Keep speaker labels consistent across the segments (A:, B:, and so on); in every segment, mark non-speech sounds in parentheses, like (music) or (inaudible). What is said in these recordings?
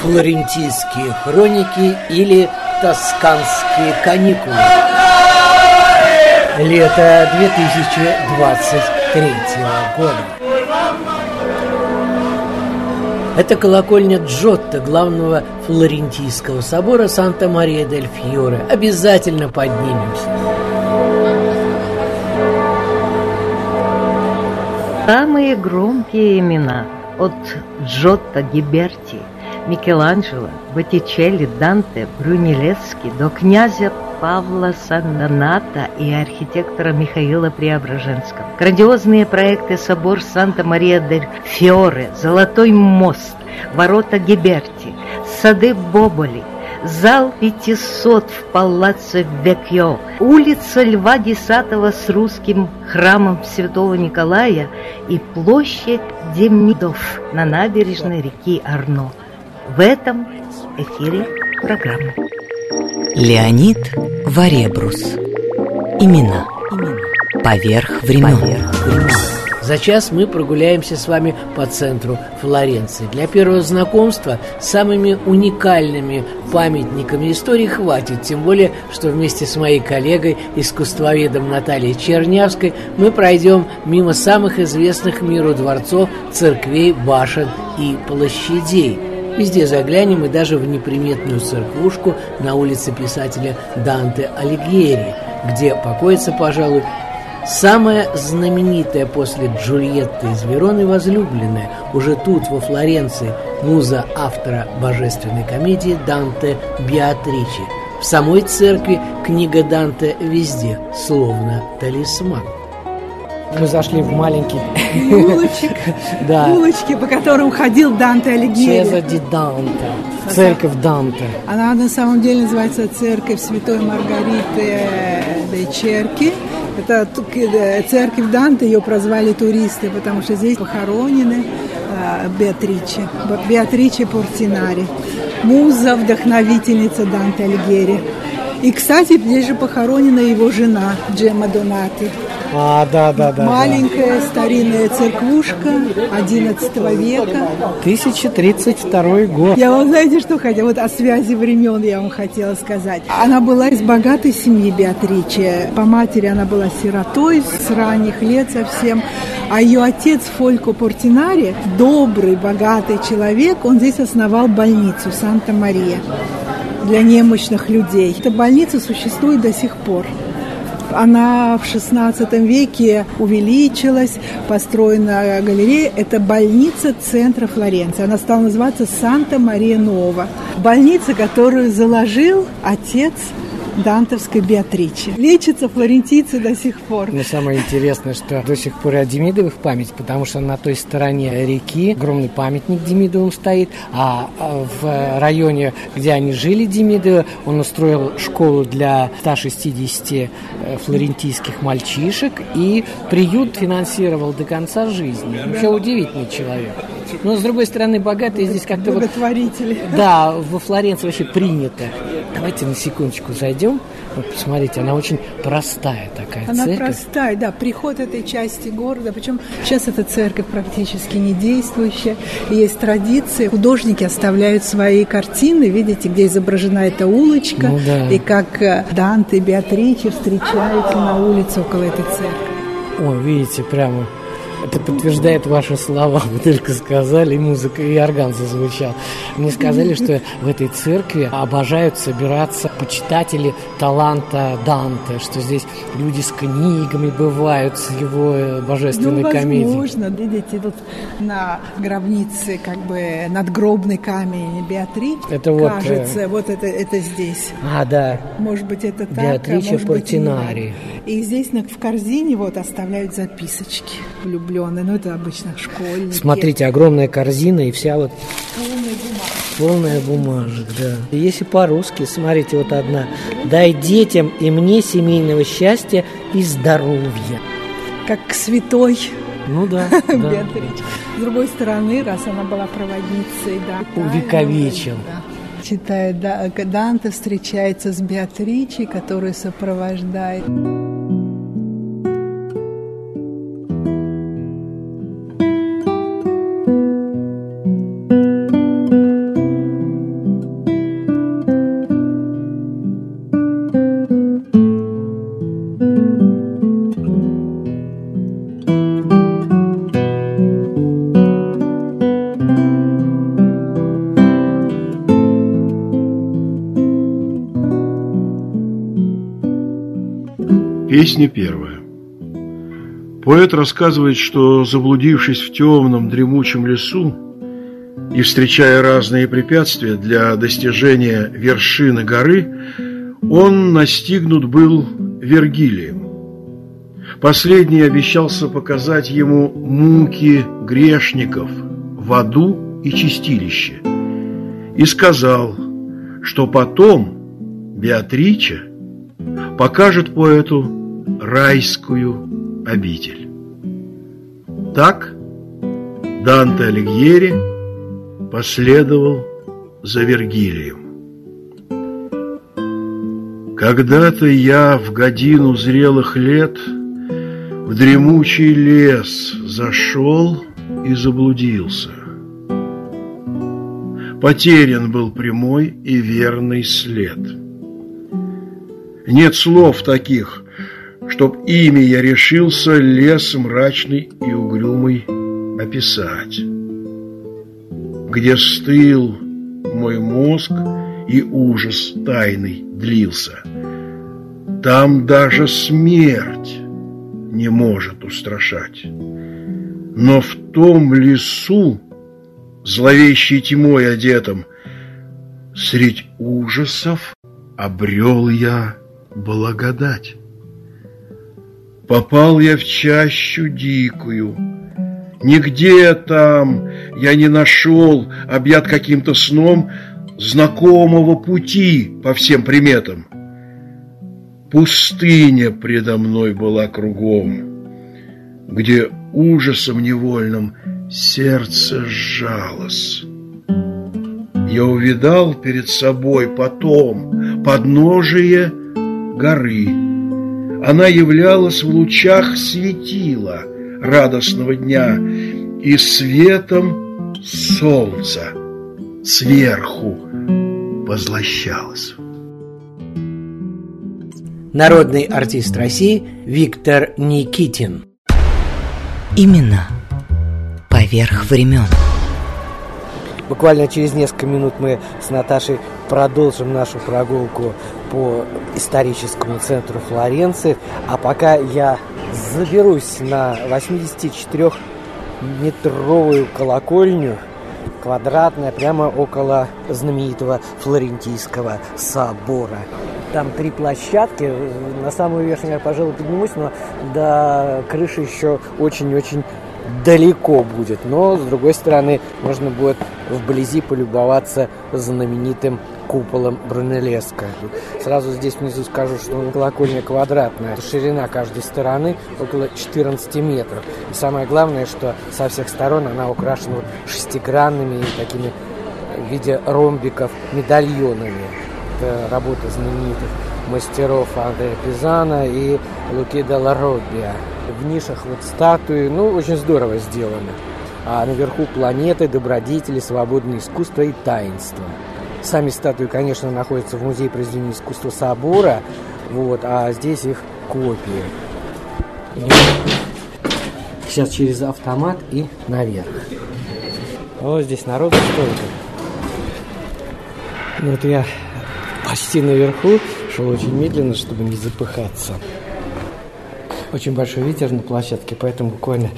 A: Флорентийские хроники или Тосканские каникулы. Лето 2023 года. Это колокольня Джотто, главного флорентийского собора Санта-Мария-дель-Фьоре. Обязательно поднимемся.
B: Самые громкие имена от Джотто Гиберти, Микеланджело, Боттичелли, Данте, Брунеллески до князя Павла Санната и архитектора Михаила Преображенского. Грандиозные проекты собор Санта-Мария-дель-Фиоре, Золотой мост, ворота Гиберти, сады Боболи, зал 500 в Палаццо Векьо, улица Льва X с русским храмом Святого Николая и площадь Демидов на набережной реки Арно. В этом эфире программы.
C: Леонид Варебрус. Имена поверх времен.
A: За час мы прогуляемся с вами по центру Флоренции. Для первого знакомства с самыми уникальными памятниками истории хватит, тем более, что вместе с моей коллегой, искусствоведом Натальей Чернявской, мы пройдем мимо самых известных миру дворцов, церквей, башен и площадей. Везде заглянем и даже в неприметную церквушку на улице писателя Данте Алигьери, где покоится, пожалуй, Самая знаменитая после Джульетты из Вероны возлюбленная уже тут, во Флоренции, муза автора божественной комедии Данте Беатричи. В самой церкви книга Данте везде, словно талисман. Мы зашли в маленький
D: улочек, (laughs) да. улочки, по которым ходил Данте Алигьери.
A: Чеза ди Данте, церковь Данте.
D: Она на самом деле называется церковь Святой Маргариты де Черки. Это церковь Данте, ее прозвали туристы, потому что здесь похоронены э, Беатриче, Беатриче Портинари, муза, вдохновительница Данте Алигьери. И, кстати, здесь же похоронена его жена Джема Донати.
A: А, да, да, да.
D: Маленькая да. старинная церквушка 11 века.
A: 1032 год.
D: Я вам знаете, что хотела? Вот о связи времен я вам хотела сказать. Она была из богатой семьи Беатриче. По матери она была сиротой с ранних лет совсем. А ее отец Фолько Портинари, добрый, богатый человек, он здесь основал больницу Санта-Мария для немощных людей. Эта больница существует до сих пор. Она в XVI веке увеличилась, построена галерея. Это больница центра Флоренции. Она стала называться Санта-Мария-Нова. Больница, которую заложил отец дантовской Беатриче. Лечатся флорентийцы до сих пор.
A: Но самое интересное, что до сих пор о Демидовых память, потому что на той стороне реки огромный памятник Демидовым стоит, а, а в районе, где они жили, Демидовы, он устроил школу для 160 э, флорентийских мальчишек и приют финансировал до конца жизни. Вообще удивительный человек. Но, с другой стороны, богатые здесь как-то...
D: Благотворители.
A: Вот, да, во Флоренции вообще принято. Давайте на секундочку зайдем. Вот посмотрите, она очень простая такая
D: она
A: церковь.
D: Она простая, да, приход этой части города. Причем сейчас эта церковь практически не действующая. Есть традиции. Художники оставляют свои картины, видите, где изображена эта улочка.
A: Ну, да.
D: И как э, Данте и Беатриче встречаются на улице около этой церкви.
A: Ой, видите, прямо Это подтверждает ваши слова. Вы только сказали, и музыка, и орган зазвучал. Мне сказали, что в этой церкви обожают собираться почитатели таланта Данте, что здесь люди с книгами бывают, с его э, божественной
D: ну,
A: комедией.
D: возможно. Видите, тут на гробнице как бы надгробный камень Беатрич.
A: Это вот,
D: Кажется,
A: э...
D: вот это, это здесь.
A: А, да.
D: Может быть, это так,
A: Беатриче
D: а может
A: Портинари.
D: быть, и, и здесь в корзине вот оставляют записочки влюбленные. Ну, это обычно школьники.
A: Смотрите, огромная корзина и вся вот
D: Полный бумаг.
A: полная бумажек, да. Если по-русски, смотрите, вот одна. «Дай детям и мне семейного счастья и здоровья».
D: Как к святой
A: Ну да, (laughs) да.
D: Беатрич. С другой стороны, раз она была проводницей, да.
A: Увековечен.
D: Да. Читает, да, Данте встречается с Беатричей, которую сопровождает.
E: Песня первая. Поэт рассказывает, что, заблудившись в темном дремучем лесу и встречая разные препятствия для достижения вершины горы, он настигнут был Вергилием. Последний обещался показать ему муки грешников в аду и чистилище и сказал, что потом Беатрича покажет поэту райскую обитель. Так Данте Алигьери последовал за Вергилием. Когда-то я в годину зрелых лет в дремучий лес зашел и заблудился. Потерян был прямой и верный след. Нет слов таких, чтоб ими я решился лес мрачный и угрюмый описать. Где стыл мой мозг и ужас тайный длился, там даже смерть не может устрашать. Но в том лесу, зловещей тьмой одетом, средь ужасов обрел я благодать. Попал я в чащу дикую. Нигде там я не нашел, объят каким-то сном, знакомого пути по всем приметам. Пустыня предо мной была кругом, где ужасом невольным сердце сжалось. Я увидал перед собой потом подножие горы. Она являлась в лучах светила радостного дня и светом солнца сверху позлощалась.
A: Народный артист России Виктор Никитин.
C: Имена поверх времен.
A: Буквально через несколько минут мы с Наташей продолжим нашу прогулку по историческому центру Флоренции. А пока я заберусь на 84-метровую колокольню, квадратная, прямо около знаменитого Флорентийского собора. Там три площадки. На самую верхнюю я, пожалуй, поднимусь, но до крыши еще очень-очень далеко будет. Но, с другой стороны, можно будет вблизи полюбоваться знаменитым куполом Брунеллеско. Сразу здесь внизу скажу, что колокольня квадратная. Ширина каждой стороны около 14 метров. И самое главное, что со всех сторон она украшена шестигранными такими в виде ромбиков медальонами. Это работа знаменитых мастеров Андрея Пизана и Луки Делла Роббия. В нишах вот статуи, ну, очень здорово сделаны. А наверху планеты, добродетели, свободное искусство и таинство. Сами статуи, конечно, находятся в Музее произведений искусства Собора, вот, а здесь их копии. Сейчас через автомат и наверх. Вот здесь народу столько. Ну вот я почти наверху, шел очень медленно, чтобы не запыхаться. Очень большой ветер на площадке, поэтому буквально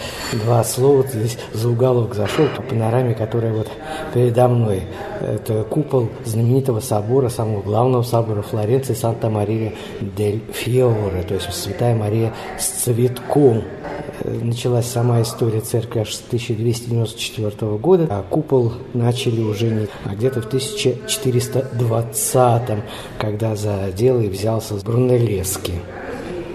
A: два слова здесь за уголок зашел по панораме, которая вот передо мной. Это купол знаменитого собора, самого главного собора Флоренции Санта-Мария дель Фиоре, то есть Святая Мария с цветком. Началась сама история церкви аж с 1294 года, а купол начали уже не, а где-то в 1420, когда за дело и взялся Брунеллески.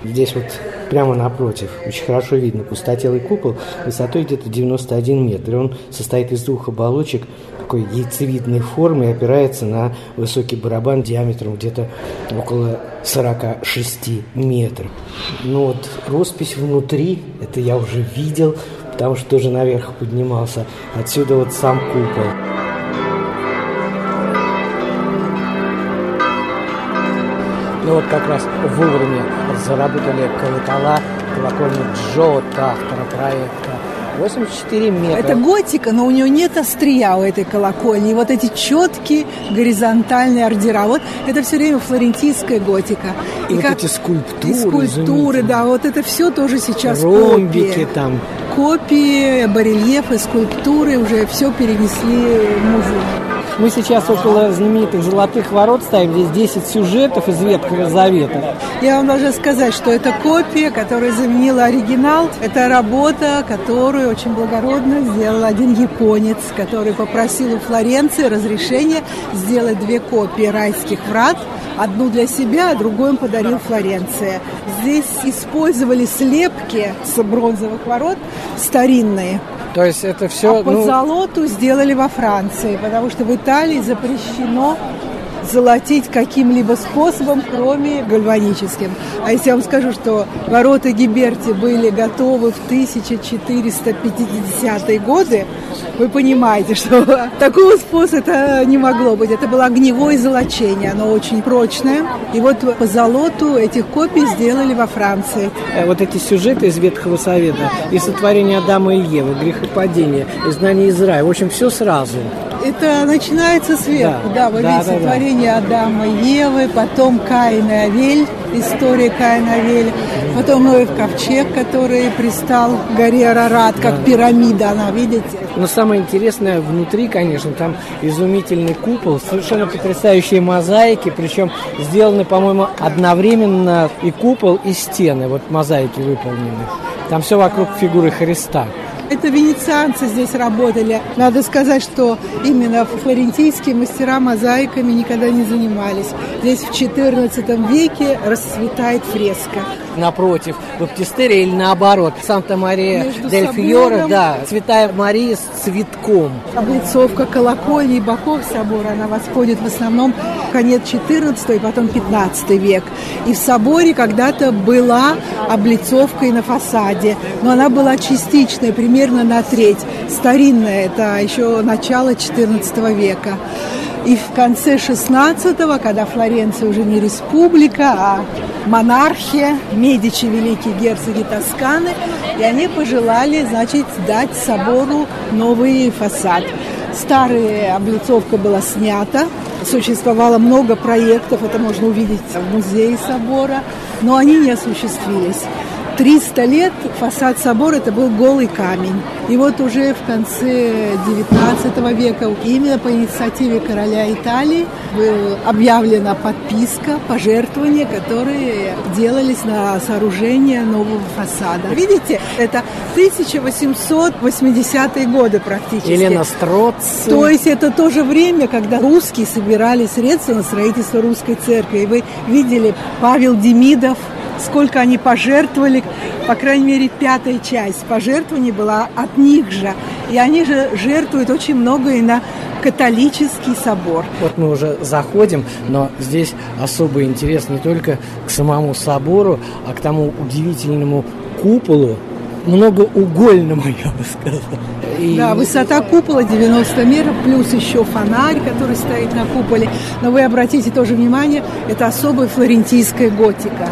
A: Здесь вот прямо напротив. Очень хорошо видно пустотелый купол высотой где-то 91 метр. И он состоит из двух оболочек такой яйцевидной формы и опирается на высокий барабан диаметром где-то около 46 метров. Ну вот роспись внутри, это я уже видел, потому что тоже наверх поднимался. Отсюда вот сам купол. Ну вот как раз вовремя заработали колокола колокольни Джота, автора проекта. 84 метра.
D: Это готика, но у нее нет острия у этой колокольни. И вот эти четкие горизонтальные ордера. Вот это все время флорентийская готика.
A: И, и вот как... эти скульптуры.
D: И скульптуры, да. Вот это все тоже сейчас
A: Ромбики
D: копии.
A: там.
D: Копии, барельефы, скульптуры уже все перенесли в музей.
A: Мы сейчас около знаменитых золотых ворот ставим. Здесь 10 сюжетов из Ветхого Завета.
D: Я вам должна сказать, что это копия, которая заменила оригинал. Это работа, которую очень благородно сделал один японец, который попросил у Флоренции разрешения сделать две копии райских врат. Одну для себя, а другую он подарил Флоренции. Здесь использовали слепки с бронзовых ворот старинные.
A: То есть это все...
D: А по
A: ну...
D: золоту сделали во Франции, потому что в Италии запрещено золотить каким-либо способом, кроме гальваническим. А если я вам скажу, что ворота Гиберти были готовы в 1450-е годы, вы понимаете, (laughs) что такого способа не могло быть. Это было огневое золочение, оно очень прочное. И вот по золоту этих копий сделали во Франции.
A: Э, вот эти сюжеты из Ветхого Совета, и сотворение Адама и Евы, грехопадение, изгнание из рая, в общем, все сразу.
D: Это начинается сверху, да, да вы да, видите, да, сотворение да. Адама и Евы, потом Каин и Авель, история Каина и Авель, потом Ноев ковчег, который пристал к горе Арарат, как да. пирамида, она, видите?
A: Но самое интересное внутри, конечно, там изумительный купол, совершенно потрясающие мозаики, причем сделаны, по-моему, одновременно и купол, и стены, вот мозаики выполнены. Там все вокруг фигуры Христа.
D: Это венецианцы здесь работали. Надо сказать, что именно флорентийские мастера мозаиками никогда не занимались. Здесь в XIV веке расцветает фреска.
A: Напротив, баптистерия или наоборот, Санта-Мария дель Фьоре, да, Святая Мария с цветком.
D: Облицовка колокольни и боков собора, она восходит в основном конец XIV и потом XV век. И в соборе когда-то была облицовка и на фасаде, но она была частичная, примерно примерно на треть. Старинная, это еще начало XIV века. И в конце 16-го, когда Флоренция уже не республика, а монархия, Медичи, великие герцоги Тосканы, и они пожелали, значит, дать собору новый фасад. Старая облицовка была снята, существовало много проектов, это можно увидеть в музее собора, но они не осуществились. 300 лет фасад собора это был голый камень. И вот уже в конце 19 века именно по инициативе короля Италии была объявлена подписка, пожертвования, которые делались на сооружение нового фасада. Видите, это 1880-е годы практически.
A: Елена Строц.
D: То есть это то же время, когда русские собирали средства на строительство русской церкви. И вы видели Павел Демидов, сколько они пожертвовали, по крайней мере, пятая часть пожертвований была от них же. И они же жертвуют очень много и на католический собор.
A: Вот мы уже заходим, но здесь особый интерес не только к самому собору, а к тому удивительному куполу, многоугольному, (laughs) я бы сказал.
D: И... Да, высота купола 90 метров, плюс еще фонарь, который стоит на куполе. Но вы обратите тоже внимание, это особая флорентийская готика.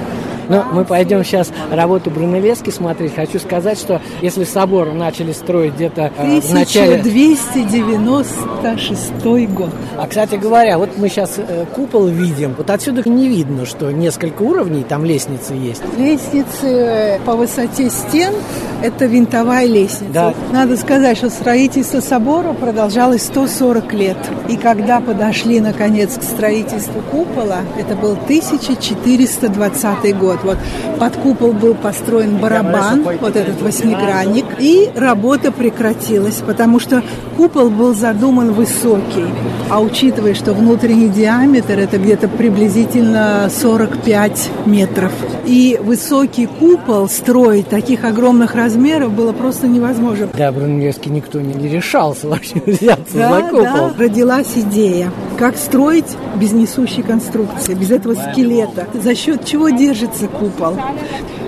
A: Но мы пойдем сейчас работу Брунеллески смотреть. Хочу сказать, что если собор начали строить где-то э, в начале...
D: 1296 год.
A: А, кстати говоря, вот мы сейчас э, купол видим. Вот отсюда не видно, что несколько уровней, там лестницы есть.
D: Лестницы э, по высоте стен – это винтовая лестница.
A: Да.
D: Надо сказать, что строительство собора продолжалось 140 лет. И когда подошли, наконец, к строительству купола, это был 1420 год. Вот под купол был построен барабан, вот этот восьмигранник, и работа прекратилась, потому что купол был задуман высокий. А учитывая, что внутренний диаметр это где-то приблизительно 45 метров, и высокий купол строить таких огромных размеров было просто невозможно.
A: Да, Брунеллески никто не, не решался вообще (laughs) взяться
D: Да,
A: за купол.
D: да, родилась идея, как строить без несущей конструкции, без этого скелета. За счет чего держится купол?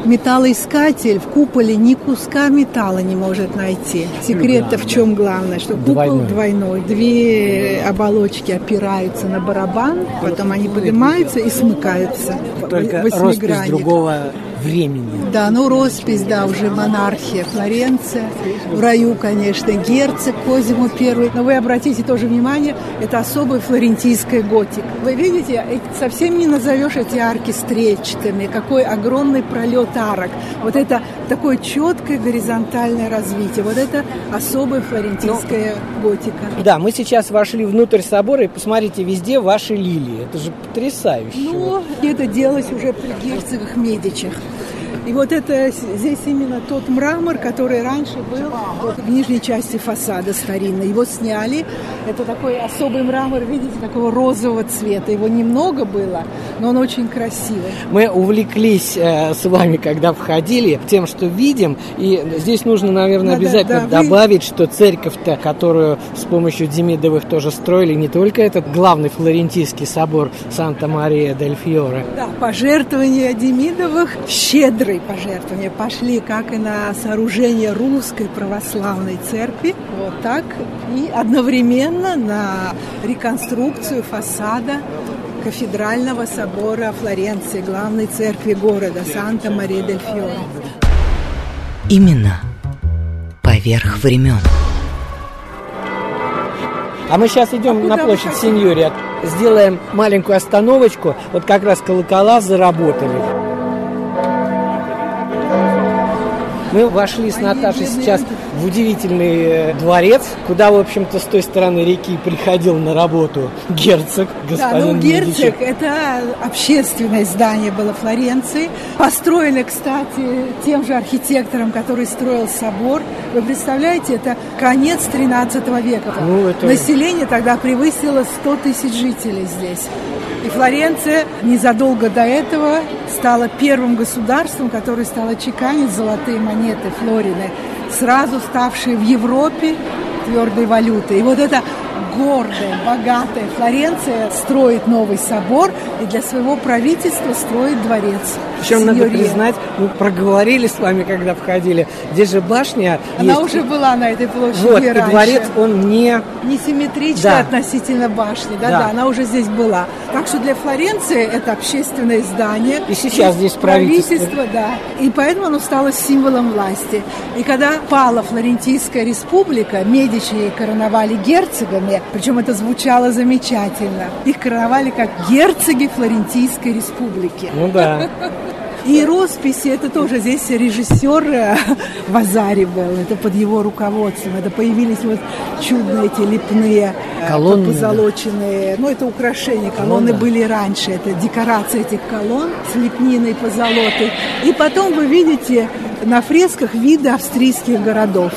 D: Металлоискатель в куполе ни куска металла не может найти. Секрет-то в чем главное? Что купол
A: Двойной.
D: двойной. Две оболочки опираются на барабан, потом они поднимаются и смыкаются.
A: Только роспись другого времени.
D: Да, ну роспись, да, уже монархия Флоренция. В раю, конечно, герцог Козимо I. Но вы обратите тоже внимание, это особая флорентийская готика. Вы видите, э, совсем не назовешь эти арки стрельчатыми. Какой огромный пролет арок. Вот это такое четкое горизонтальное развитие. Вот это особая флорентийская готика.
A: Да, мы сейчас вошли внутрь собора и посмотрите, везде ваши лилии. Это же потрясающе.
D: Ну, это делалось уже при герцогах Медичах. И вот это здесь именно тот мрамор, который раньше был вот в нижней части фасада старинный. Его сняли. Это такой особый мрамор, видите, такого розового цвета. Его немного было, но он очень красивый.
A: Мы увлеклись э, с вами, когда входили, тем, что видим. И здесь нужно, наверное,
D: да,
A: обязательно
D: да, вы-
A: добавить, что церковь-то, которую с помощью Демидовых тоже строили, не только этот главный флорентийский собор Санта-Мария-дель-Фьоре.
D: Да, пожертвования Демидовых, щедрые пожертвования, пошли как и на сооружение русской православной церкви, вот так, и одновременно на реконструкцию фасада кафедрального собора Флоренции, главной церкви города Санта-Мария-дель-Фьоре.
C: Именно поверх времен.
A: А мы сейчас идем
D: А
A: на площадь? Синьори, сделаем маленькую остановочку. Вот как раз колокола заработали. Мы вошли с Наташей сейчас в удивительный э, дворец, куда, в общем-то, с той стороны реки приходил на работу герцог,
D: Да,
A: господин
D: ну
A: Медичи.
D: герцог – это общественное здание было Флоренции. Построено, кстати, тем же архитектором, который строил собор. Вы представляете, это конец 13 века.
A: Ну, это-
D: Население тогда превысило 100 тысяч жителей здесь. И Флоренция незадолго до этого стала первым государством, которое стало чеканить золотые монеты Флорины, сразу ставшие в Европе твердой валютой. И вот эта гордая, богатая Флоренция строит новый собор и для своего правительства строит дворец.
A: Причем, надо
D: Синьория.
A: признать, мы проговорили с вами, когда входили. Здесь же башня
D: Она
A: есть.
D: уже была на этой площади
A: Вот, и
D: раньше.
A: дворец, он не...
D: Несимметрично
A: Да.
D: относительно башни, да,
A: Да.
D: да, она уже здесь была. Так что для Флоренции это общественное здание.
A: И сейчас здесь правительство.
D: да. И поэтому оно стало символом власти. И когда пала Флорентийская республика, Медичи короновали герцогами, причем это звучало замечательно. Их короновали как герцоги Флорентийской республики.
A: Ну да.
D: И росписи, это тоже здесь режиссер э, (laughs) Вазари был, это под его руководством. Это появились вот чудные эти лепные э,
A: Колонны,
D: позолоченные, ну это украшения, колонны
A: да.
D: были раньше, это декорация этих колонн с лепниной позолотой. И потом вы видите на фресках виды австрийских городов.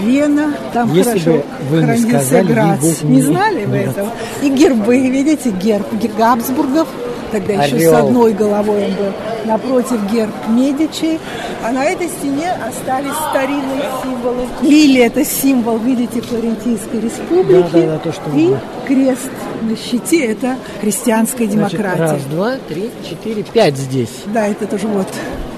D: Вена, там
A: Если
D: хорошо
A: бы вы не
D: хранился
A: сказали,
D: Грац. Не
A: нет.
D: знали вы этого? И гербы, видите, герб Габсбургов, тогда еще с
A: Орел.
D: одной головой он был. Напротив герб Медичи. А на этой стене остались старинные символы. Лилия – это символ, видите, Флорентийской республики.
A: Да, да, да, то, что
D: И
A: мы-
D: крест на щите – это христианская
A: Значит,
D: демократия.
A: раз, два, три, четыре, пять здесь.
D: Да, это тоже вот.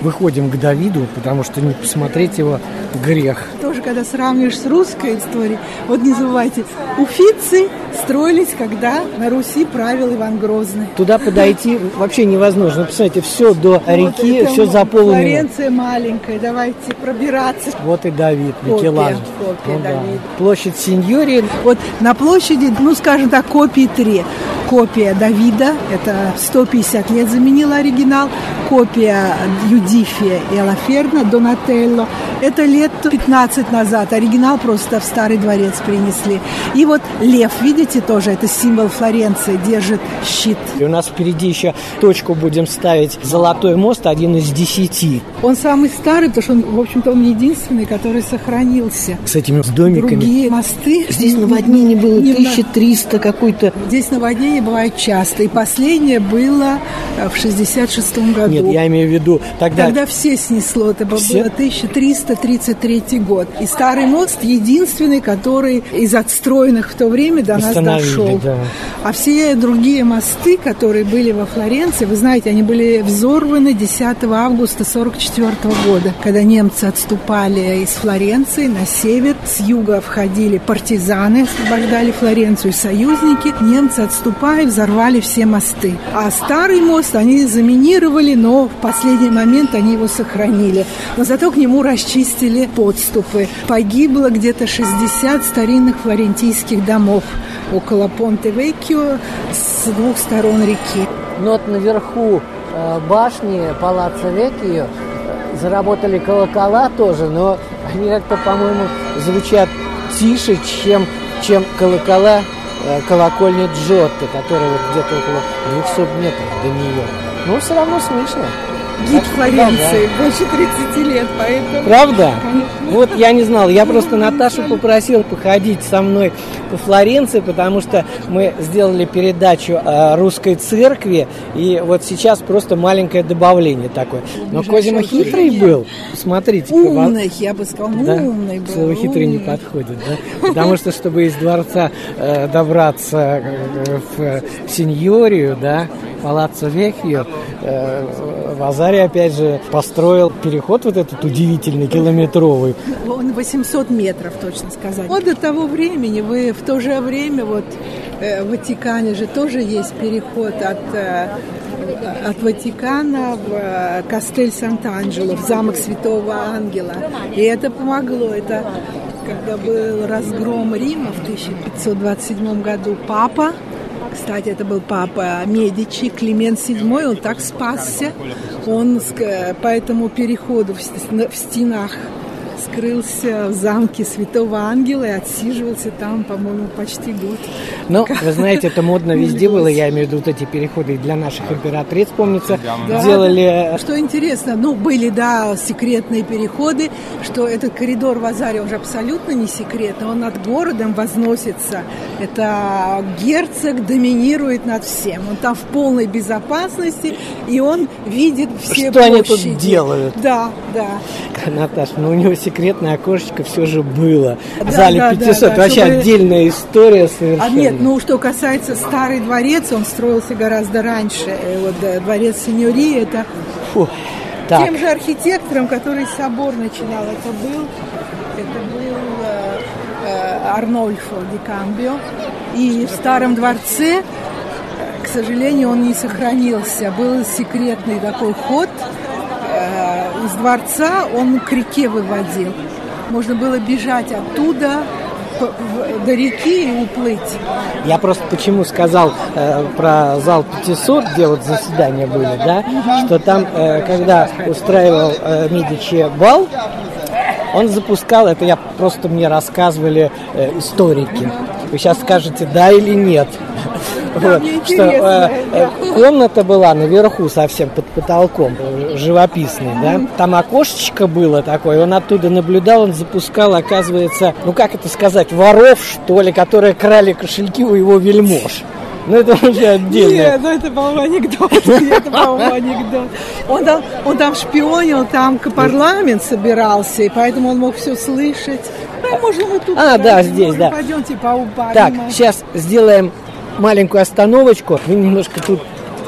A: Выходим к Давиду, потому что не посмотреть его грех.
D: Тоже, когда сравниваешь с русской историей, вот не забывайте, уфицы строились, когда на Руси правил Иван Грозный.
A: Туда подойти вообще невозможно. Представляете, все до до реки
D: это
A: все заполнено.
D: Флоренция маленькая, давайте пробираться.
A: Вот и Давид, Микеланджело. Ну да. Площадь Синьории.
D: Вот на площади, ну, скажем так, копии три. Копия Давида, это 150 лет заменила оригинал. Копия Юдифия и Алаферна, Донателло. Это лет 15 назад. Оригинал просто в старый дворец принесли. И вот лев, видите, тоже это символ Флоренции, держит щит.
A: И у нас впереди еще точку будем ставить Золотой мост, один из десяти.
D: Он самый старый, потому что он, в общем-то, он единственный, который сохранился.
A: С этими с домиками.
D: Другие мосты...
A: Здесь наводнение было
D: не в на-
A: 1300 какой-то.
D: Здесь наводнения бывают часто. И последнее было э, в 66 году.
A: Нет, я имею в виду тогда...
D: Тогда все снесло. Это было
A: Все?
D: 1333 год. И старый мост единственный, который из отстроенных в то время до нас дошел.
A: да.
D: А все другие мосты, которые были во Флоренции, вы знаете, они были взорваны 10 августа 44 года, когда немцы отступали из Флоренции на север. С юга входили партизаны, освобождали Флоренцию, союзники. Немцы, отступая, взорвали все мосты. А старый мост они заминировали, но в последний момент они его сохранили. Но зато к нему расчистили подступы. Погибло где-то 60 старинных флорентийских домов около Понте-Веккио с двух сторон реки.
A: Но вот наверху башни Палаца Веккио э, заработали колокола тоже, но они как-то, по-моему, звучат тише, чем, чем колокола э, колокольни Джотто, которая вот где-то около 200 метров до нее. Но все равно слышно.
D: Гид
A: Так что
D: Флоренции, больше 30 лет, поэтому...
A: Правда? Вот я не знал. Я просто Наташу попросил походить со мной по Флоренции, потому что мы сделали передачу о русской церкви, и вот сейчас просто маленькое добавление такое. Но Козима хитрый был. Смотрите.
D: Умный, я бы сказал,
A: Да?
D: умный был.
A: Слово хитрый не подходит, да? Потому что, чтобы из дворца э, добраться э, в Синьорию, да, Палаццо Векхио, э, Вазари, опять же, построил переход вот этот удивительный, километровый.
D: Он 800 метров, точно сказать. Вот до того времени, вы в то же время, вот э, в Ватикане же тоже есть переход от, э, от Ватикана в Кастель Сант-Анджело, в замок Святого Ангела. И это помогло. Это когда был разгром Рима в 1527 году, папа кстати, это был папа Медичи, Климент VII, он так спасся. Он по этому переходу в стенах скрылся в замке Святого Ангела и отсиживался там, по-моему, почти год.
A: Но, вы знаете, это модно (laughs) везде было, я имею в виду вот эти переходы для наших императриц, помнится,
D: Да.
A: делали...
D: Что интересно, ну, были, да, секретные переходы, что этот коридор в Азаре уже абсолютно не секретный, он над городом возносится. Это герцог доминирует над всем. Он там в полной безопасности, и он видит все
A: Что они тут делают?
D: Да, да.
A: Наташ, ну у него секретное окошечко все же было. В
D: Да,
A: зале
D: да,
A: 500.
D: да, да,
A: Вообще
D: чтобы-
A: отдельная история совершенно.
D: А нет, ну что касается старый дворец, он строился гораздо раньше. Э, Вот э, дворец Синьори, это
A: Фу. Так,
D: тем же архитектором, который собор начинал. Это был, это был э, э, Арнольфо ди Камбио. И в старом дворце, к сожалению, он не сохранился. Был секретный такой ход из дворца, он к реке выводил. Можно было бежать оттуда до реки и уплыть.
A: я просто почему сказал э, про зал 500, где вот заседания были, да, что там, э, когда устраивал э, Медичи бал, он запускал, это я просто мне рассказывали э, историки. Вы сейчас скажете, да или нет. Вот, что э, э, комната была наверху совсем под потолком, э, живописный, да. Там окошечко было такое, он оттуда наблюдал, он запускал, оказывается, ну как это сказать, воров, что ли, которые крали кошельки у его вельмож. Ну это уже отдельно.
D: Нет, ну это, по-моему, анекдот. (laughs) Это, по-моему, анекдот. Он там, он там шпионил, там парламент собирался, и поэтому он мог все слышать. Ну, можно мы тут...
A: А, да, здесь, да.
D: Пойдемте по
A: Так, сейчас сделаем маленькую остановочку. Вы немножко тут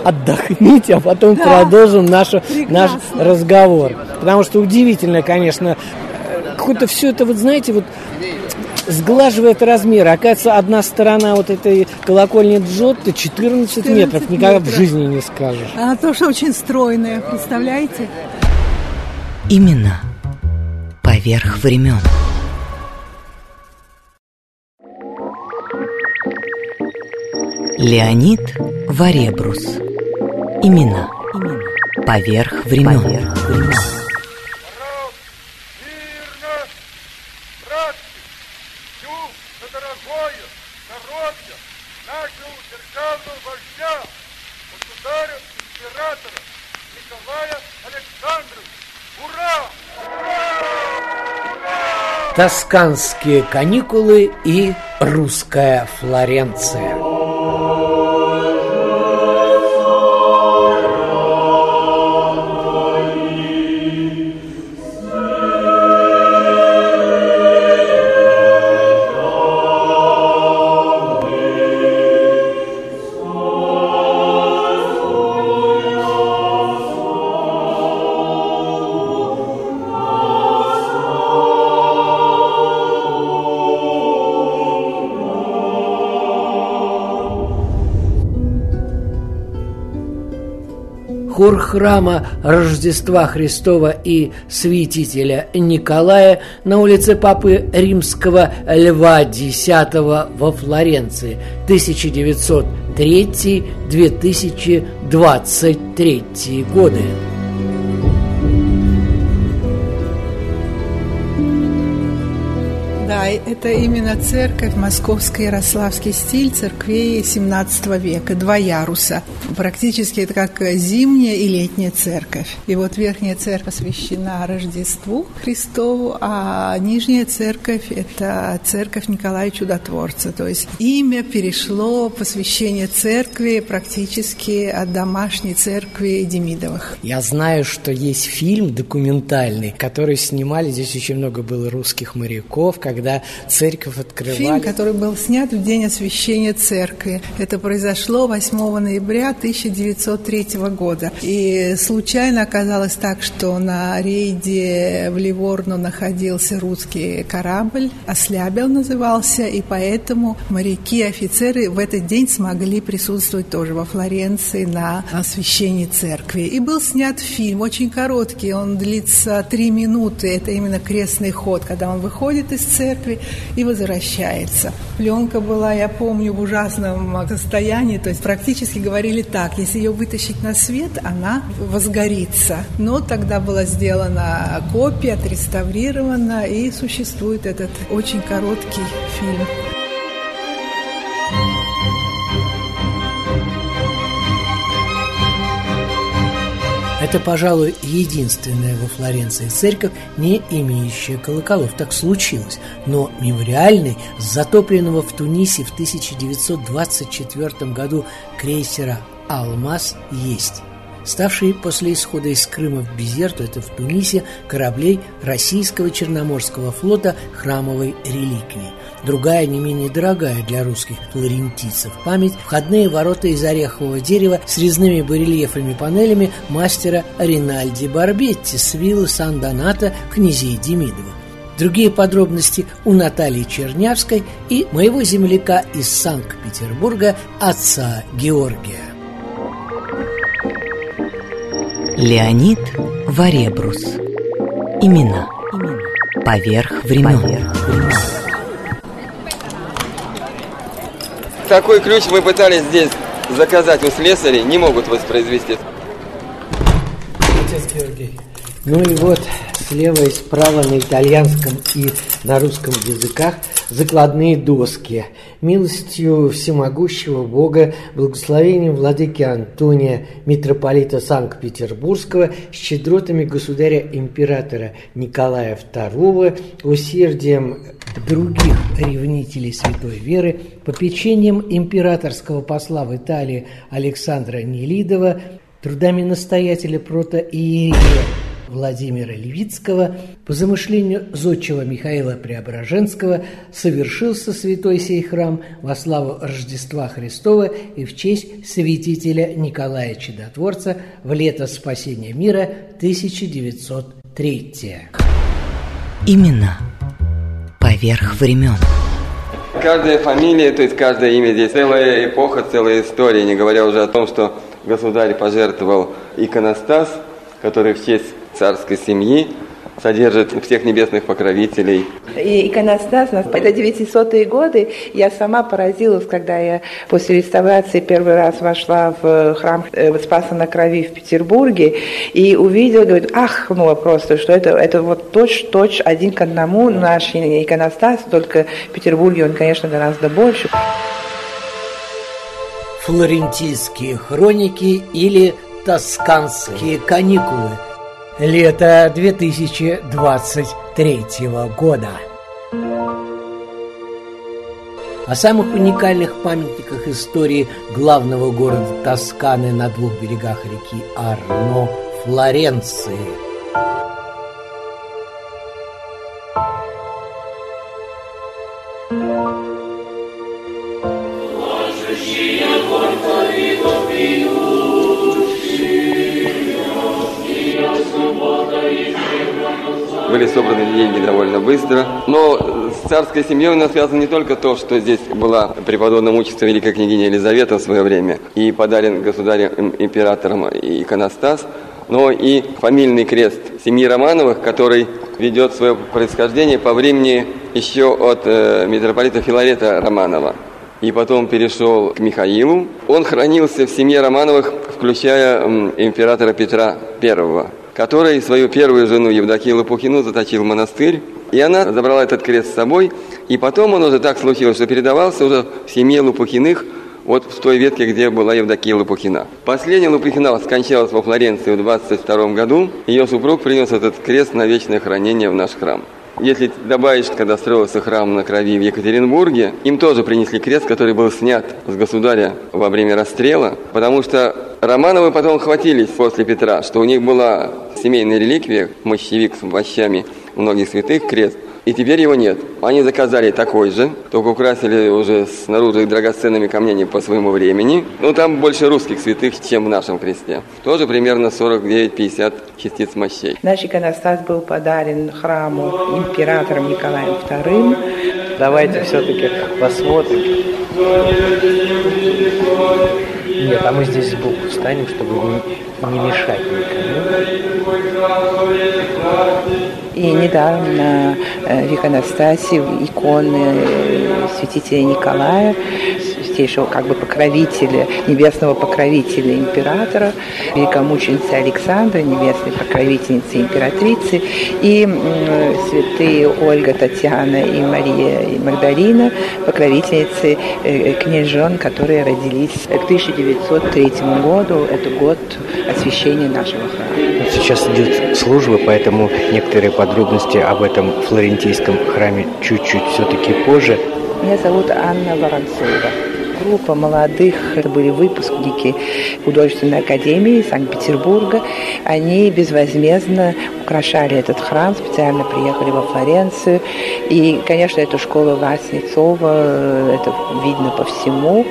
A: отдохните, а потом
D: Да.
A: продолжим нашу, наш разговор. Потому что удивительно, конечно, какое-то все это, вот знаете, вот
F: сглаживает размеры. Оказывается, одна сторона вот этой колокольни Джотто 14, 14 метров. Никогда в жизни не скажешь.
D: Она тоже очень стройная, представляете?
C: Именно поверх времен. Леонид Варебрус. Имена. Поверх времен. Поверх времен.
F: Тосканские каникулы и русская Флоренция. Хор храма Рождества Христова и святителя Николая на улице Папы Римского Льва X во Флоренции 1903-2023 годы.
D: Это именно церковь, московский ярославский стиль церквей 17 века, два яруса. Практически это как зимняя и летняя церковь. И вот верхняя церковь посвящена Рождеству Христову, а нижняя церковь – это церковь Николая Чудотворца. То есть имя перешло, посвящение церкви практически от домашней церкви Демидовых.
F: Я знаю, что есть фильм документальный, который снимали, здесь очень много было русских моряков, когда церковь открывали.
D: Фильм, который был снят в день освящения церкви. Это произошло 8 ноября 1903 года. И случайно оказалось так, что на рейде в Ливорно находился русский корабль, Ослябел назывался, и поэтому моряки офицеры в этот день смогли присутствовать тоже во Флоренции на освящении церкви. И был снят фильм, очень короткий, он длится три минуты, это именно крестный ход, когда он выходит из церкви и возвращается. Пленка была, я помню, в ужасном состоянии, то есть практически говорили так, если ее вытащить на свет, она возгорится. Но тогда была сделана копия, отреставрирована, и существует этот очень короткий фильм.
F: Это, пожалуй, единственная во Флоренции церковь, не имеющая колоколов. Так случилось. Но мемориальный с затопленного в Тунисе в 1924 году крейсера «Алмаз» есть ставший после исхода из Крыма в Безерту, это в Тунисе, кораблей российского Черноморского флота храмовой реликвии. Другая, не менее дорогая для русских флорентийцев память – входные ворота из орехового дерева с резными барельефами панелями мастера Ринальди Барбетти с виллы Сан-Донато князей Демидова. Другие подробности у Натальи Чернявской и моего земляка из Санкт-Петербурга, отца Георгия.
C: Леонид Варебрус. Имена. Поверх времен. Поверх времен.
G: Такой ключ мы пытались здесь заказать у слесарей, не могут воспроизвести.
F: Отец Георгий. Ну и вот слева и справа на итальянском и на русском языках закладные доски. Милостью всемогущего Бога, благословением владыки Антония, митрополита Санкт-Петербургского, щедротами государя-императора Николая II, усердием других ревнителей святой веры, попечением императорского посла в Италии Александра Нелидова, трудами настоятеля протоиерея Владимира Левицкого по замышлению зодчего Михаила Преображенского совершился святой сей храм во славу Рождества Христова и в честь святителя Николая Чудотворца в лето спасения мира 1903.
C: Именно поверх времен.
G: Каждая фамилия, то есть каждое имя здесь целая эпоха, целая история, не говоря уже о том, что государь пожертвовал иконостас, который в честь царской семьи содержит всех небесных покровителей.
H: И иконостас, это 900-е годы, я сама поразилась, когда я после реставрации первый раз вошла в храм э, Спаса на Крови в Петербурге и увидела, говорит, ах, ну просто, что это, это вот точь-точь один к одному наш иконостас, только в Петербурге он, конечно, гораздо больше.
A: Флорентийские хроники или тосканские каникулы – Лето 2023 года. О самых уникальных памятниках истории главного города Тосканы на двух берегах реки Арно, Флоренции.
G: Быстро. Но с царской семьей у нас связано не только то, что здесь была преподобная мучество великая княгиня Елизавета в свое время и подарен государем императором иконостас, но и фамильный крест семьи Романовых, который ведет свое происхождение по времени еще от э, митрополита Филарета Романова и потом перешел к Михаилу. Он хранился в семье Романовых, включая императора Петра I который свою первую жену Евдокию Лопухину заточил в монастырь, и она забрала этот крест с собой, и потом он уже так случилось, что передавался уже в семье Лопухиных вот в той ветке, где была Евдокия Лопухина. Последняя Лопухина скончалась во Флоренции в 22 году. Ее супруг принес этот крест на вечное хранение в наш храм. Если добавить, когда строился храм на крови в Екатеринбурге, им тоже принесли крест, который был снят с государя во время расстрела, потому что Романовы потом хватились после Петра, что у них была семейная реликвия, мощевик с мощами многих святых, крест, и теперь его нет. Они заказали такой же, только украсили уже снаружи драгоценными камнями по своему времени. Но там больше русских святых, чем в нашем кресте. Тоже примерно 49-50 частиц мощей.
H: Наш иконостас был подарен храму императором Николаем II.
I: Давайте все-таки посмотрим. Нет, а мы здесь сбоку встанем, чтобы не, не мешать никому.
H: И недавно э, в иконостасе иконы э, святителя Николая, святейшего как бы покровителя, небесного покровителя императора, великомученицы Александра, небесной покровительницы императрицы, и святые Ольга, Татьяна и Мария и Магдалина, покровительницы э, княжон, которые родились к 1903 году. Это год освящения нашего храма.
I: Сейчас идет служба, поэтому некоторые подробности об этом флорентийском храме чуть-чуть все-таки позже.
H: Меня зовут Анна Воронцова. Группа молодых, это были выпускники художественной академии Санкт-Петербурга. Они безвозмездно украшали этот храм, специально приехали во Флоренцию. И, конечно, это школа Васнецова, это видно по всему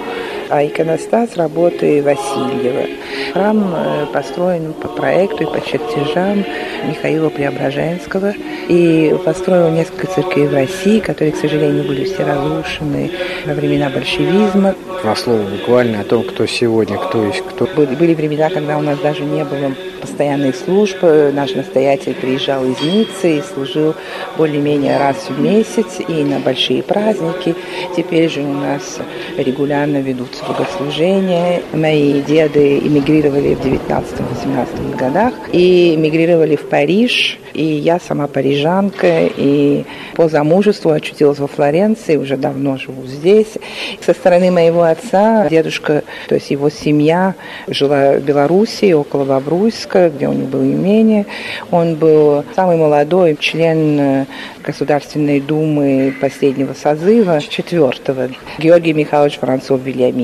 H: а иконостас работы Васильева. Храм э, построен по проекту и по чертежам Михаила Преображенского. И построил несколько церквей в России, которые, к сожалению, были все разрушены во времена большевизма.
I: Два слова буквально о том, кто сегодня, кто есть кто.
H: Были, времена, когда у нас даже не было постоянных служб. Наш настоятель приезжал из Ниццы и служил более-менее раз в месяц и на большие праздники. Теперь же у нас регулярно ведутся богослужения. Мои деды эмигрировали в 19-18 годах и эмигрировали в Париж. И я сама парижанка, и по замужеству очутилась во Флоренции, уже давно живу здесь. Со стороны моего отца дедушка, то есть его семья жила в Белоруссии, около Бобруйска, где у него было имение. Он был самый молодой член э, Государственной Думы последнего созыва, четвертого, Георгий Михайлович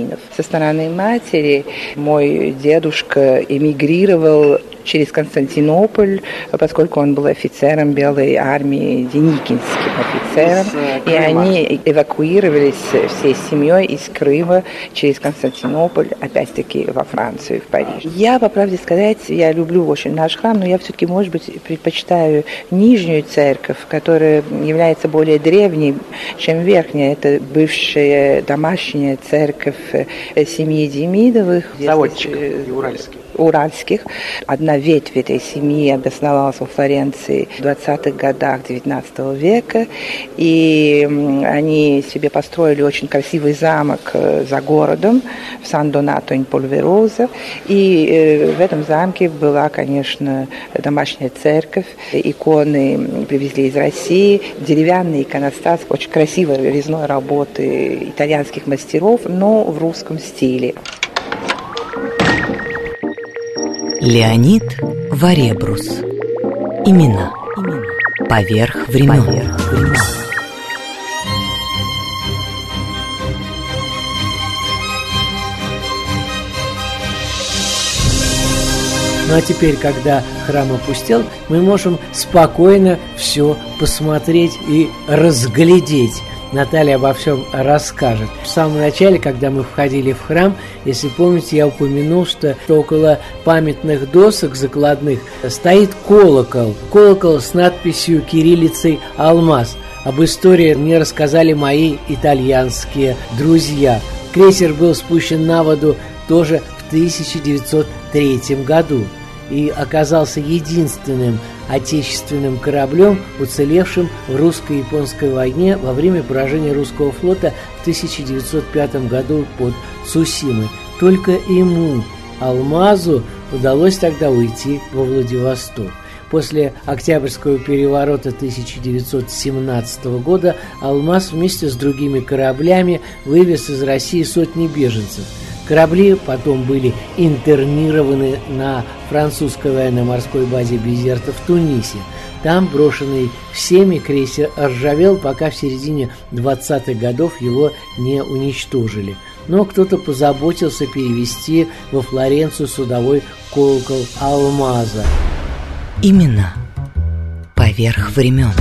H: Францов-Вильяминов. Со стороны матери мой дедушка эмигрировал через Константинополь, поскольку он был офицером Белой армии, Деникинским офицером. И они эвакуировались всей семьей из Крыма через Константинополь, опять-таки во Францию, в Париж. Я, по правде сказать, я люблю очень наш храм, но я все-таки, может быть, предпочитаю нижнюю церковь, которая является более древней, чем верхняя. Это бывшая домашняя церковь э, семьи Демидовых.
I: Заводчик уральский
H: уральских. Одна ветвь этой семьи обосновалась во Флоренции в 20-х годах XIX века, и они себе построили очень красивый замок э, за городом в Сан-Донато ин Польвероза, и э, в этом замке была, конечно, домашняя церковь, иконы привезли из России, деревянный иконостас, очень красивой резной работы итальянских мастеров, но в русском стиле.
C: Леонид Варебрус. Имена. Поверх времен. Поверх времен.
A: Ну а теперь, когда храм опустел, мы можем спокойно все посмотреть и разглядеть. Наталья обо всем расскажет. В самом начале, когда мы входили в храм, если помните, я упомянул, что около памятных досок закладных стоит колокол. Колокол с надписью кириллицей «Алмаз». Об истории мне рассказали мои итальянские друзья. Крейсер был спущен на воду тоже в 1903 году и оказался единственным отечественным кораблем, уцелевшим в русско-японской войне во время поражения русского флота в 1905 году под Цусимой. Только ему, Алмазу, удалось тогда уйти во Владивосток. После Октябрьского переворота 1917 года «Алмаз» вместе с другими кораблями вывез из России сотни беженцев – Корабли потом были интернированы на французской военно-морской базе Безерта в Тунисе. Там, брошенный всеми, крейсер ржавел, пока в середине 20-х годов его не уничтожили. Но кто-то позаботился перевести во Флоренцию судовой колокол алмаза.
C: Именно поверх времен.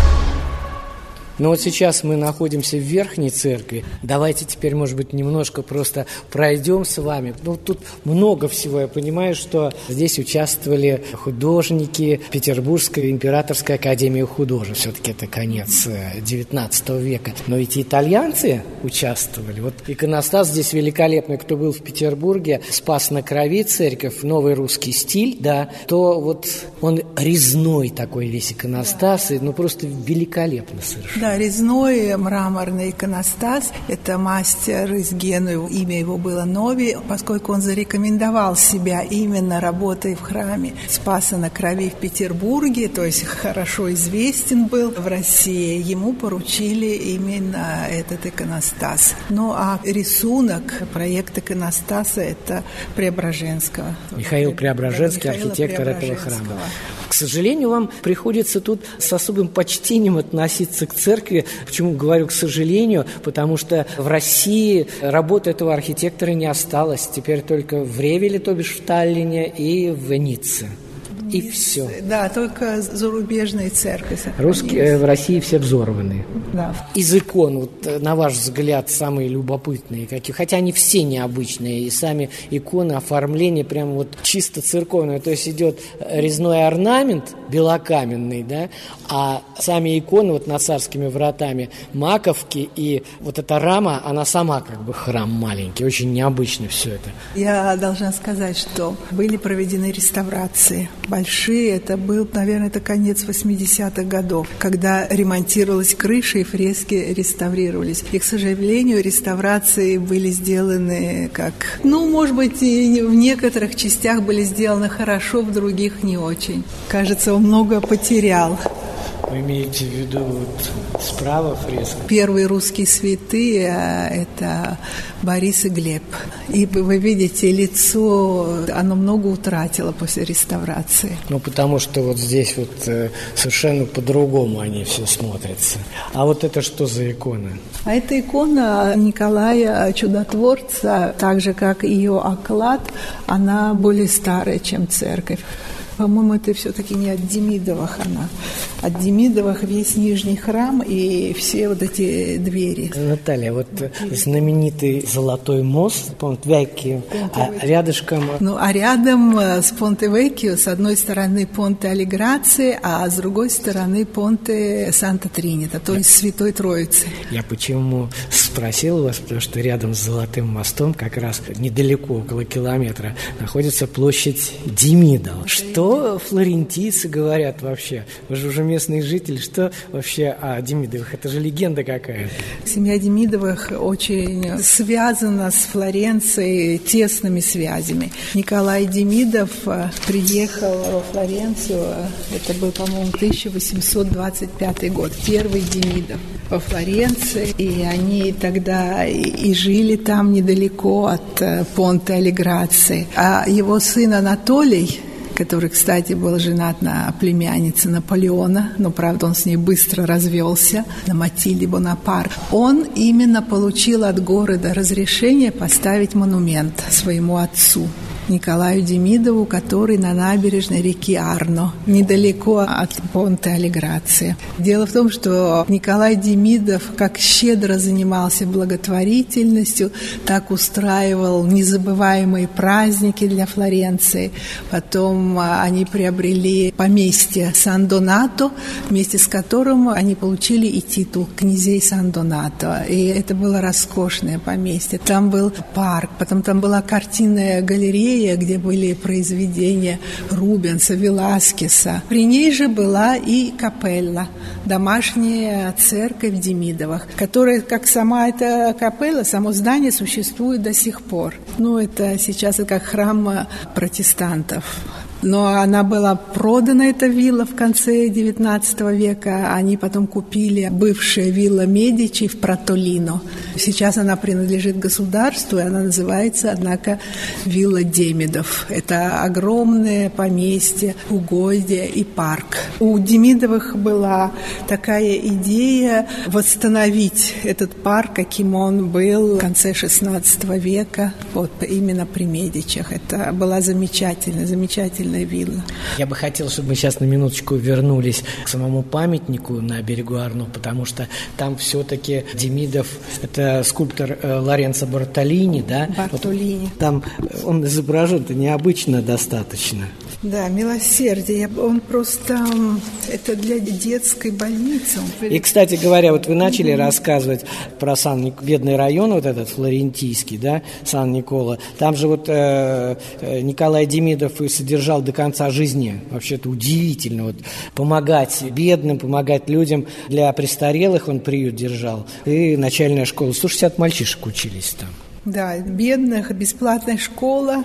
A: Но вот сейчас мы находимся в верхней церкви. Давайте теперь, может быть, немножко просто пройдем с вами. Ну, тут много всего. Я понимаю, что здесь участвовали художники Петербургской императорской академии художеств. Все-таки это конец XIX э, века. Но эти итальянцы участвовали. Вот иконостас здесь великолепный. Кто был в Петербурге, Спас на крови церковь, новый русский стиль, да, то вот он резной такой весь иконостас, и, ну, просто великолепно совершенно.
D: Да, резной мраморный иконостас. Это мастер из Генуи, имя его было Нови, поскольку он зарекомендовал себя именно работой в храме Спаса на Крови в Петербурге, то есть хорошо известен был в России. Ему поручили именно этот иконостас. Ну а рисунок, проект иконостаса – это Преображенского.
A: Михаил Преображенский, архитектор этого храма. К сожалению, вам приходится тут с особым почтением относиться к церкви. Почему говорю к сожалению? Потому что в России работы этого архитектора не осталось. Теперь только в Ревеле, то бишь в Таллине, и в Ницце и все.
D: Да, только зарубежные церкви
A: Русские э, в России все взорваны.
D: Да.
A: Из икон, вот, э, на ваш взгляд, самые любопытные какие? Хотя они все необычные, и сами иконы, оформление прям вот чисто церковное. То есть идет резной орнамент белокаменный, да, а сами иконы вот над царскими вратами маковки и вот эта рама, она сама как бы храм маленький. Очень необычно все это.
D: Я должна сказать, что были проведены реставрации большие. Это был, наверное, это конец 80-х годов, когда ремонтировалась крыша и фрески реставрировались. И, к сожалению, реставрации были сделаны как... Ну, может быть, и в некоторых частях были сделаны хорошо, в других не очень. Кажется, он много потерял.
A: Вы имеете в виду вот справа фреска?
D: Первые русские святые – это Борис и Глеб. И вы видите, лицо, оно много утратило после реставрации.
A: Ну, потому что вот здесь вот э, совершенно по-другому они все смотрятся. А вот это что за икона?
D: А это икона Николая Чудотворца, так же, как ее оклад, она более старая, чем церковь. По-моему, это все-таки не от Демидовых она. От Демидовых весь нижний храм и все вот эти двери.
A: Наталья, вот знаменитый Золотой мост, Понт Веккио, а рядышком...
D: Ну, а рядом э, с Понте Веккио, с одной стороны Понте Алиграции, а с другой стороны Понте Санта Тринита, то есть Святой Троицы.
A: Я почему спросил вас, потому что рядом с Золотым мостом, как раз недалеко, около километра, находится площадь Демидов. Что флорентийцы говорят вообще? Вы же уже местный житель. Что вообще о Демидовых? Это же легенда какая-то.
D: Семья Демидовых очень связана с Флоренцией тесными связями. Николай Демидов э, приехал во Флоренцию, э, это был, по-моему, 1825 год, первый Демидов во Флоренции, и они тогда и жили там недалеко от э, Понте Алиграции. А его сын Анатолий, который, кстати, был женат на племяннице Наполеона, но, правда, он с ней быстро развелся, на Матильде Бонапарт. Он именно получил от города разрешение поставить монумент своему отцу. Николаю Демидову, который на набережной реки Арно, недалеко от понта Алиграции. Дело в том, что Николай Демидов как щедро занимался благотворительностью, так устраивал незабываемые праздники для Флоренции. Потом а, они приобрели поместье Сан-Донато, вместе с которым они получили и титул князей Сан-Донато. И это было роскошное поместье. Там был парк, потом там была картинная галерея, галерея, где были произведения Рубенса, Веласкеса. При ней же была и капелла, домашняя церковь Демидовых, которая, как сама эта капелла, само здание существует до сих пор. Ну, это сейчас как храм протестантов. Но она была продана, эта вилла, в конце XIX века. Они потом купили бывшая вилла Медичи в Протолино. Сейчас она принадлежит государству, и она называется, однако, вилла Демидов. Это огромное поместье, угодье и парк. У Демидовых была такая идея восстановить этот парк, каким он был в конце XVI века, вот именно при Медичах. Это была замечательная, замечательная замечательная вилла.
A: Я бы хотел, чтобы мы сейчас на минуточку вернулись к самому памятнику на берегу Арно, потому что там все-таки Демидов, это скульптор э, Лоренцо Бартолини, да?
D: Бартолини.
A: Вот там он изображен-то необычно достаточно.
D: Да, милосердие. Он просто... Это для детской больницы.
A: И, кстати говоря, вот вы начали mm-hmm. рассказывать про Сан бедный район, вот этот флорентийский, да, Сан-Никола. Там же вот э, э, Николай Демидов и содержал до конца жизни. Вообще-то удивительно. Вот, помогать бедным, помогать людям. Для престарелых он приют держал. И начальная школа. 160 мальчишек учились там.
D: Да, бедных, бесплатная школа,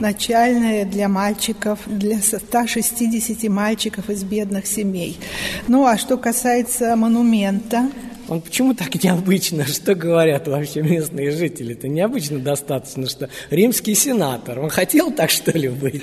D: начальная для мальчиков, для 160 мальчиков из бедных семей. Ну, а что касается монумента,
A: он почему так необычно? Что говорят вообще местные жители? Это необычно достаточно, что римский сенатор. Он хотел так, что ли, быть?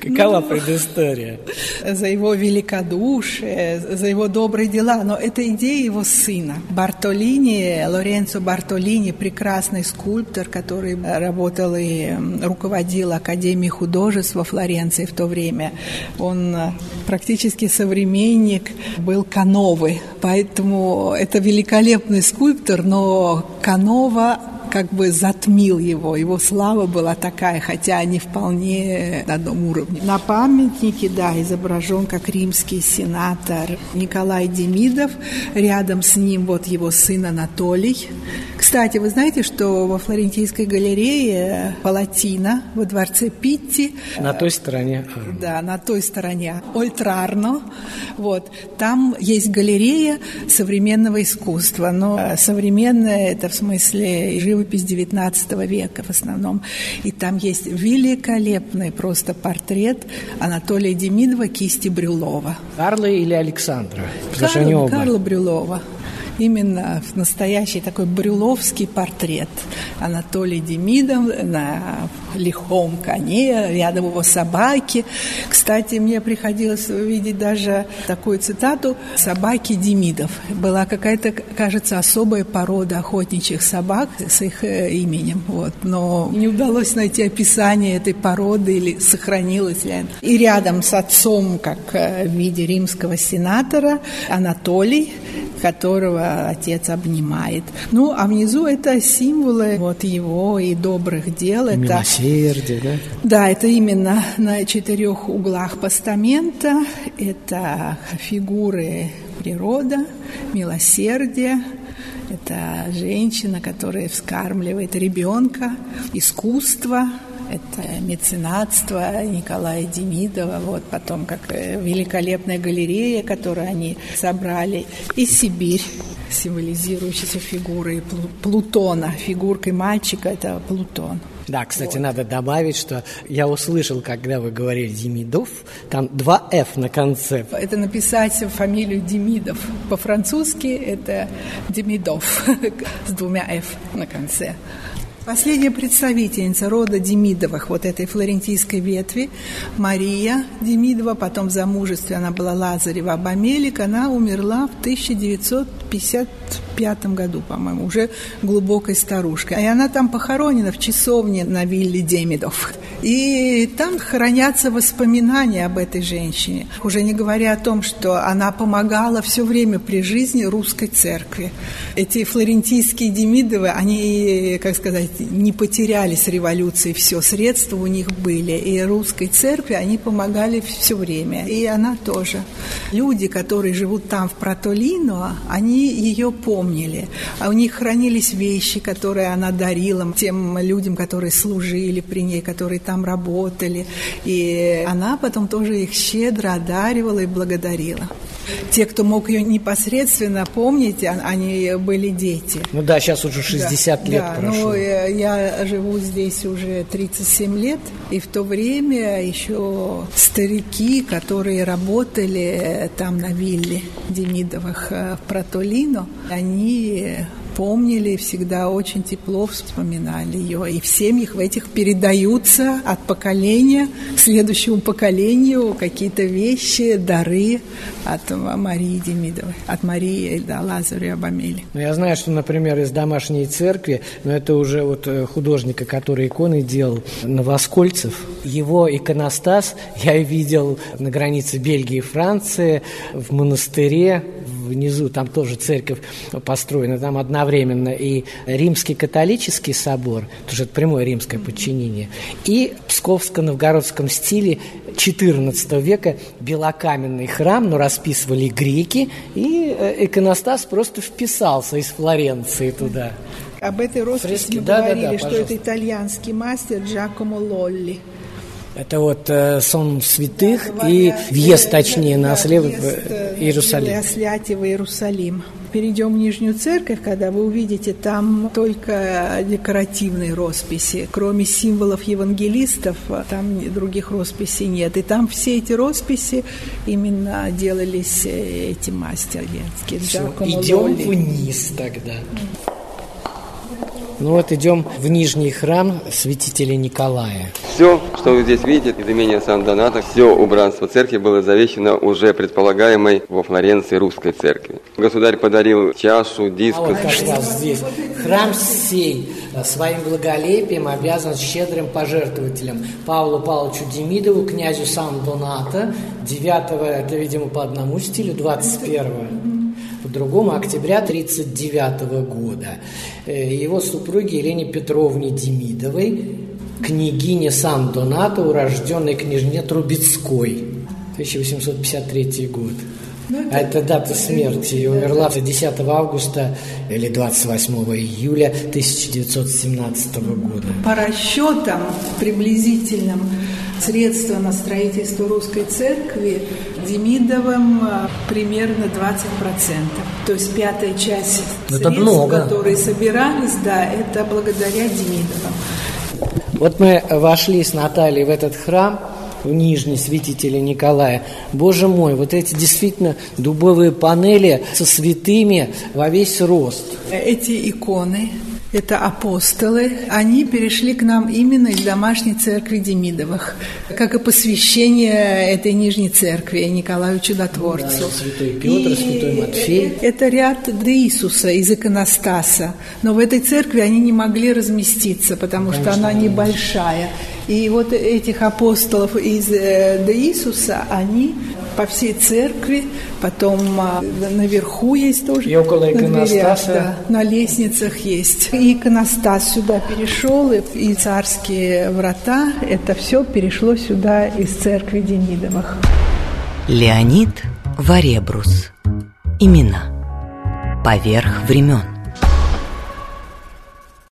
A: Какова ну, предыстория?
D: За его великодушие, за его добрые дела. Но это идея его сына. Бартолини, Лоренцо Бартолини, прекрасный скульптор, который работал и руководил Академией художеств во Флоренции в то время. Он э, практически современник был Кановы. Поэтому это великолепно великолепный скульптор, но Канова как бы затмил его. Его слава была такая, хотя не вполне на одном уровне. На памятнике, да, изображен как римский сенатор Николай Демидов. Рядом с ним вот его сын Анатолий. Кстати, вы знаете, что во Флорентийской галерее Палатина во дворце Питти...
A: На той стороне.
D: Да, на той стороне. Ольтрарно. Вот. Там есть галерея современного искусства. Но современное это в смысле живопись живопись XIX века в основном. И там есть великолепный просто портрет Анатолия Демидова кисти Брюлова.
A: Карла или Александра?
D: Карла, Карла Брюлова. Именно настоящий такой брюловский портрет. Анатолий Демидов на лихом коне, рядом его собаки. Кстати, мне приходилось увидеть даже такую цитату «собаки Демидов». Была какая-то, кажется, особая порода охотничьих собак с их э, именем. Вот. Но не удалось найти описание этой породы или сохранилось ли она. И рядом с отцом, как э, в виде римского сенатора, Анатолий, которого отец обнимает. Ну, а внизу это символы вот его и добрых дел.
A: И
D: это
A: Милосердие, да?
D: да, это именно на четырех углах постамента. Это фигуры природа, милосердие, это женщина, которая вскармливает ребенка, искусство, это меценатство Николая Демидова, вот потом как э, великолепная галерея, которую они собрали, и Сибирь символизирующейся фигурой Плутона, фигуркой мальчика это Плутон.
A: Да, кстати, вот. надо добавить, что я услышал, когда вы говорили Демидов, там два «ф» на конце.
D: Это написать фамилию Демидов. По-французски это Демидов (laughs) с двумя «ф» на конце. Последняя представительница рода Демидовых, вот этой флорентийской ветви, Мария Демидова, потом в замужестве она была Лазарева Абамелик, она умерла в 1955 году, по-моему, уже глубокой старушкой. И она там похоронена в часовне на вилле Демидов. И там хранятся воспоминания об этой женщине. Уже не говоря о том, что она помогала все время при жизни русской церкви. Эти флорентийские Демидовы, они, как сказать, не потеряли с революцией все, средства у них были. И русской церкви они помогали все время. И она тоже. Люди, которые живут там, в Протолино, они ее помнили. А у них хранились вещи, которые она дарила тем людям, которые служили при ней, которые там работали. И она потом тоже их щедро одаривала и благодарила. Те, кто мог ее непосредственно помнить, а, они были дети.
A: Ну да, сейчас уже 60
D: да,
A: лет
D: да,
A: прошло.
D: Ну, я живу здесь уже 37 лет, и в то время еще старики, которые работали там на вилле Демидовых э, в Протолино, они помнили, всегда очень тепло вспоминали ее. И в семьях в этих передаются от поколения к следующему поколению какие-то вещи, дары от Марии Демидовой, от Марии да, Лазаря Абамели.
A: Ну, я знаю, что, например, из домашней церкви, но это уже вот э, художника, который иконы делал, Новоскольцев, его иконостас я видел на границе Бельгии и Франции, в монастыре, внизу там тоже церковь построена, там одновременно и римский католический собор, тоже это прямое римское подчинение, и псковско-новгородском стиле XIV века белокаменный храм, но расписывали греки, и э, иконостас просто вписался из Флоренции туда.
D: Об этой росписи
A: Фрески,
D: мы
A: да,
D: говорили,
A: да, да,
D: что
A: пожалуйста.
D: это итальянский мастер Джакомо Лолли.
A: Это вот э, сон святых
D: Да,
A: и въезд,
D: э,
A: точнее,
D: да,
A: на
D: въезд,
A: в
D: э,
A: Иерусалим.
D: Иосляти в Иерусалим. Перейдем в Нижнюю Церковь, когда вы увидите там только декоративные росписи. Кроме символов евангелистов, а там других росписей нет. И там все эти росписи именно делались э, венским.
A: Всё,
D: Джакомо
A: идем вниз тогда. Ну вот идем в Нижний храм святителя Николая.
G: Все, что вы здесь видите из имения Сан-Доната, все убранство церкви было завещено уже предполагаемой во Флоренции русской церкви. Государь подарил чашу,
A: А вот как раз здесь. Храм сей своим благолепием обязан щедрым пожертвователям Павлу Павловичу Демидову, князю Сан-Доната, 9 это, видимо, по одному стилю, 21 по другому, октября 1939 года. Э, Его супруге Елене Петровне Демидовой, княгине Сан-Донато, урожденной княжне Трубецкой, 1853 год. А это дата смерти. Умерла 10 августа или 28 июля 1917 года.
D: По расчетам приблизительным средства на строительство русской церкви Демидовым а, примерно 20%. То есть пятая часть
A: Это
D: средств,
A: много.
D: которые собирались, да, это благодаря Демидовым.
A: Вот мы вошли с Натальей в этот храм, в Нижней святителя Николая. Боже мой, вот эти действительно дубовые панели со святыми во весь рост.
D: Эти иконы это апостолы, они перешли к нам именно из домашней церкви Демидовых, как и посвящение этой Нижней церкви Николаю Чудотворцу. Да,
A: святой Петр, и святой Матфей.
D: Это ряд до Иисуса из иконостаса, но в этой церкви они не могли разместиться, потому Конечно, что она небольшая. И вот этих апостолов из э, до Иисуса, они по всей церкви, потом а, наверху есть тоже.
A: И около иконостаса.
D: Да, на лестницах есть. И иконостас сюда перешел, и, и царские врата, это все перешло сюда из церкви Демидовых.
C: Леонид Варебрус. Имена. Поверх времен.